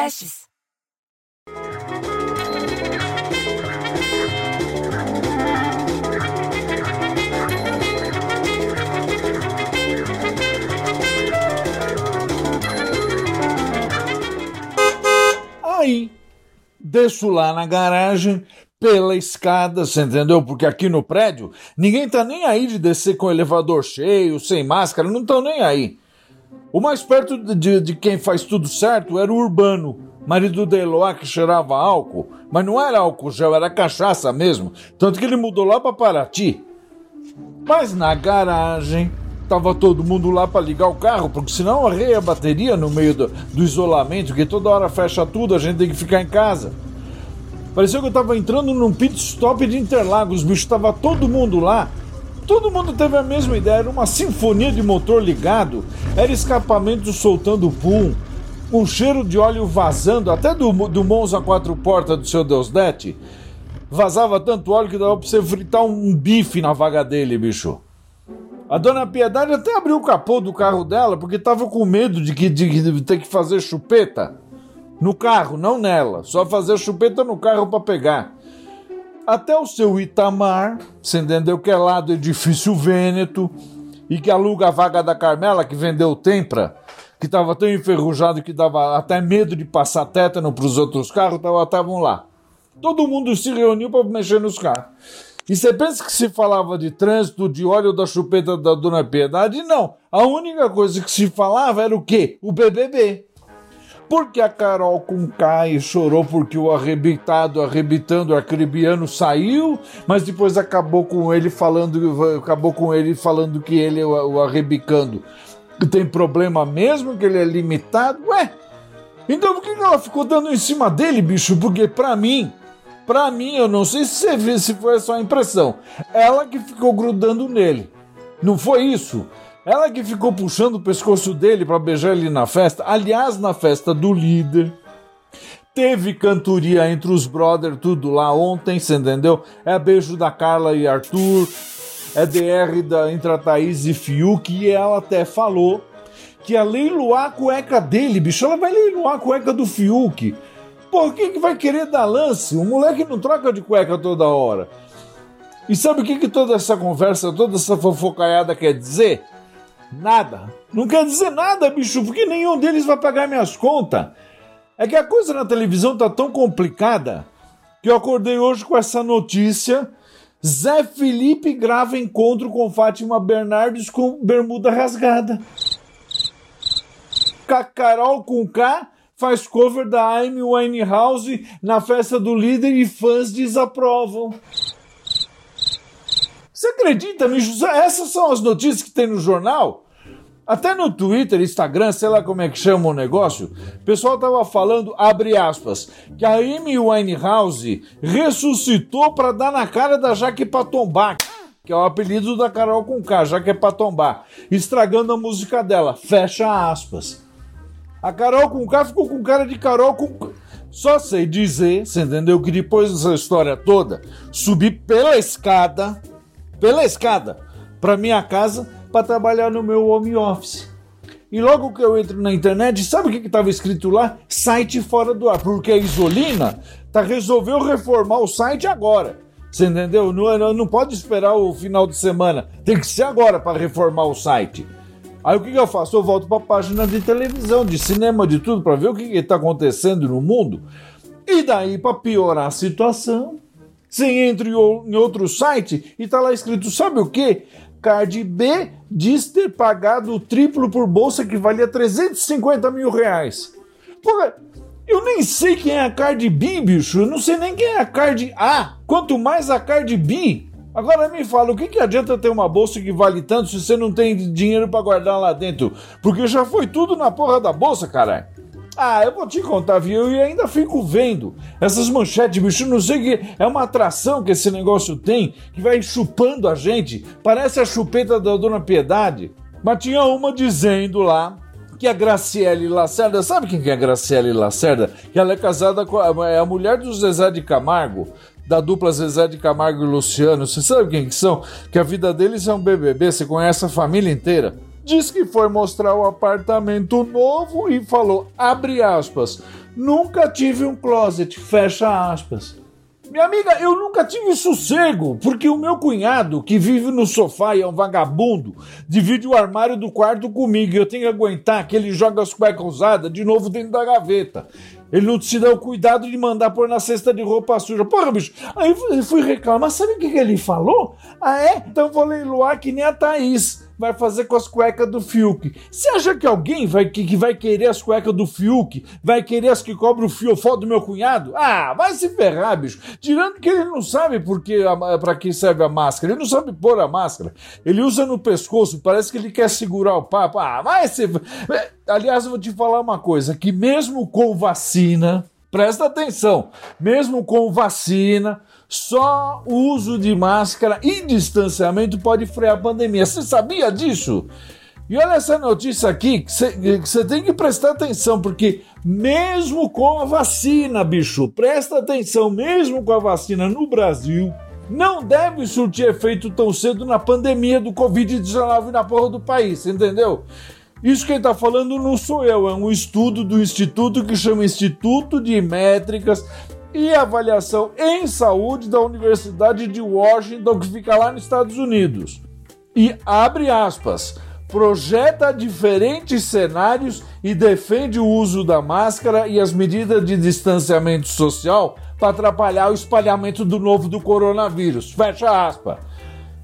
podcasts. Aí, desço lá na garagem, pela escada, você entendeu? Porque aqui no prédio, ninguém tá nem aí de descer com o elevador cheio, sem máscara, não estão nem aí. O mais perto de, de, quem faz tudo certo era o Urbano, marido do Eloá, que cheirava álcool, mas não era álcool gel, era cachaça mesmo, tanto que ele mudou lá para Paraty. Mas na garagem, tava todo mundo lá para ligar o carro, porque senão arreia a bateria no meio do, do, isolamento, que toda hora fecha tudo, a gente tem que ficar em casa. Pareceu que eu tava entrando num pit stop de Interlagos, bicho, tava todo mundo lá. Todo mundo teve a mesma ideia, era uma sinfonia de motor ligado, era escapamento soltando pum, um cheiro de óleo vazando, até do, do Monza quatro portas do seu Deusdete. Vazava tanto óleo que dava pra você fritar um bife na vaga dele, bicho. A dona Piedade até abriu o capô do carro dela porque tava com medo de, que, de, de ter que fazer chupeta no carro, não nela. Só fazer chupeta no carro para pegar. Até o seu Itamar, você entendeu que é lá do edifício Vêneto e que aluga a vaga da Carmela que vendeu Tempra, que estava tão enferrujado que dava até medo de passar tétano para os outros carros, estavam lá. Todo mundo se reuniu para mexer nos carros. E você pensa que se falava de trânsito, de óleo da chupeta da Dona Piedade? Não. A única coisa que se falava era o quê? O BBB. Porque a Carol com Kai chorou porque o arrebitado, arrebitando arcribiano saiu, mas depois acabou com ele falando, acabou com ele falando que ele o arrebicando tem problema mesmo, que ele é limitado. Ué, então por que ela ficou dando em cima dele, bicho? Porque pra mim, Pra mim, eu não sei se você se foi só impressão. Ela que ficou grudando nele. Não foi isso? Ela que ficou puxando o pescoço dele para beijar ele na festa. Aliás, na festa do líder. Teve cantoria entre os brothers, tudo lá ontem, você entendeu? É beijo da Carla e Arthur. É DR da, entre a Thaís e Fiuk. E ela até falou que ia leiloar a cueca dele, bicho. Ela vai leiloar a cueca do Fiuk. Por que, que vai querer dar lance? O moleque não troca de cueca toda hora. E sabe o que, que toda essa conversa, toda essa fofocaiada quer dizer? Nada. Não quer dizer nada, bicho, porque nenhum deles vai pagar minhas contas. É que a coisa na televisão tá tão complicada que eu acordei hoje com essa notícia. Zé Felipe grava encontro com Fátima Bernardes com bermuda rasgada. Carol com K faz cover da Amy Winehouse na festa do líder e fãs desaprovam. Você acredita nisso? Essas são as notícias que tem no jornal? Até no Twitter, Instagram, sei lá como é que chama o negócio, o pessoal tava falando, abre aspas, que a Amy Winehouse ressuscitou para dar na cara da Jaque Patombá, que é o apelido da Carol com K, Jaque Patombá, estragando a música dela, fecha aspas. A Carol com K ficou com cara de Carol com. Só sei dizer, você entendeu? Que depois dessa história toda, subi pela escada, pela escada, pra minha casa para trabalhar no meu home office. E logo que eu entro na internet, sabe o que estava escrito lá? Site fora do ar, porque a Isolina tá, resolveu reformar o site agora. Você entendeu? Não, não pode esperar o final de semana. Tem que ser agora para reformar o site. Aí o que, que eu faço? Eu volto para a página de televisão, de cinema, de tudo, para ver o que está acontecendo no mundo. E daí, para piorar a situação, você entra em outro site e está lá escrito: sabe o que? Card B diz ter pagado o triplo por bolsa que valia 350 mil reais. Porra, eu nem sei quem é a Card B, bicho. Eu não sei nem quem é a Card A. Quanto mais a Card B. Agora me fala, o que, que adianta ter uma bolsa que vale tanto se você não tem dinheiro para guardar lá dentro? Porque já foi tudo na porra da bolsa, caralho. Ah, eu vou te contar, viu? E ainda fico vendo essas manchetes, bicho. Não sei que é uma atração que esse negócio tem que vai chupando a gente. Parece a chupeta da Dona Piedade. Mas tinha uma dizendo lá que a Graciele Lacerda, sabe quem que é a Graciele Lacerda? Que ela é casada com a, é a mulher do Zezé de Camargo da dupla Zezé de Camargo e Luciano. Você sabe quem que são? Que a vida deles é um BBB, você conhece a família inteira. Diz que foi mostrar o apartamento novo e falou, abre aspas, Nunca tive um closet, fecha aspas. Minha amiga, eu nunca tive sossego, porque o meu cunhado, que vive no sofá e é um vagabundo, divide o armário do quarto comigo e eu tenho que aguentar que ele joga as cuecas usadas de novo dentro da gaveta. Ele não se dá o cuidado de mandar pôr na cesta de roupa suja. Porra, bicho, aí eu fui reclamar, sabe o que, que ele falou? Ah, é? Então vou leiloar que nem a Thaís vai fazer com as cuecas do Fiuk. Você acha que alguém vai, que, que vai querer as cuecas do Fiuk? Vai querer as que cobram o fiofó do meu cunhado? Ah, vai se ferrar, bicho. Tirando que ele não sabe porque para que serve a máscara. Ele não sabe pôr a máscara. Ele usa no pescoço, parece que ele quer segurar o papo. Ah, vai se... Aliás, eu vou te falar uma coisa, que mesmo com vacina, presta atenção, mesmo com vacina, só uso de máscara e distanciamento pode frear a pandemia. Você sabia disso? E olha essa notícia aqui, que você tem que prestar atenção, porque mesmo com a vacina, bicho, presta atenção, mesmo com a vacina no Brasil, não deve surtir efeito tão cedo na pandemia do Covid-19 na porra do país, entendeu? Isso quem está falando não sou eu, é um estudo do instituto que chama Instituto de Métricas e avaliação em saúde da Universidade de Washington, que fica lá nos Estados Unidos. E abre aspas, projeta diferentes cenários e defende o uso da máscara e as medidas de distanciamento social para atrapalhar o espalhamento do novo do coronavírus. Fecha aspas.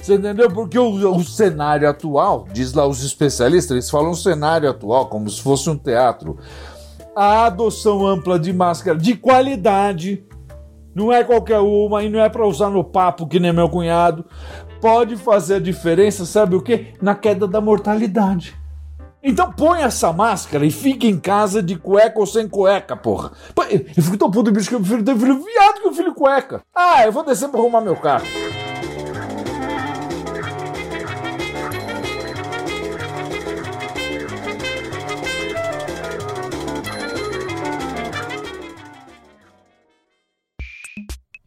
Você entendeu? Porque o, o, cenário atual, diz lá os especialistas, eles falam cenário atual como se fosse um teatro a adoção ampla de máscara de qualidade, não é qualquer uma e não é para usar no papo que nem meu cunhado, pode fazer a diferença, sabe o que? Na queda da mortalidade. Então põe essa máscara e fique em casa de cueca ou sem cueca, porra. Eu fico tão puto, bicho, que eu prefiro ter filho viado que o filho cueca. Ah, eu vou descer pra arrumar meu carro.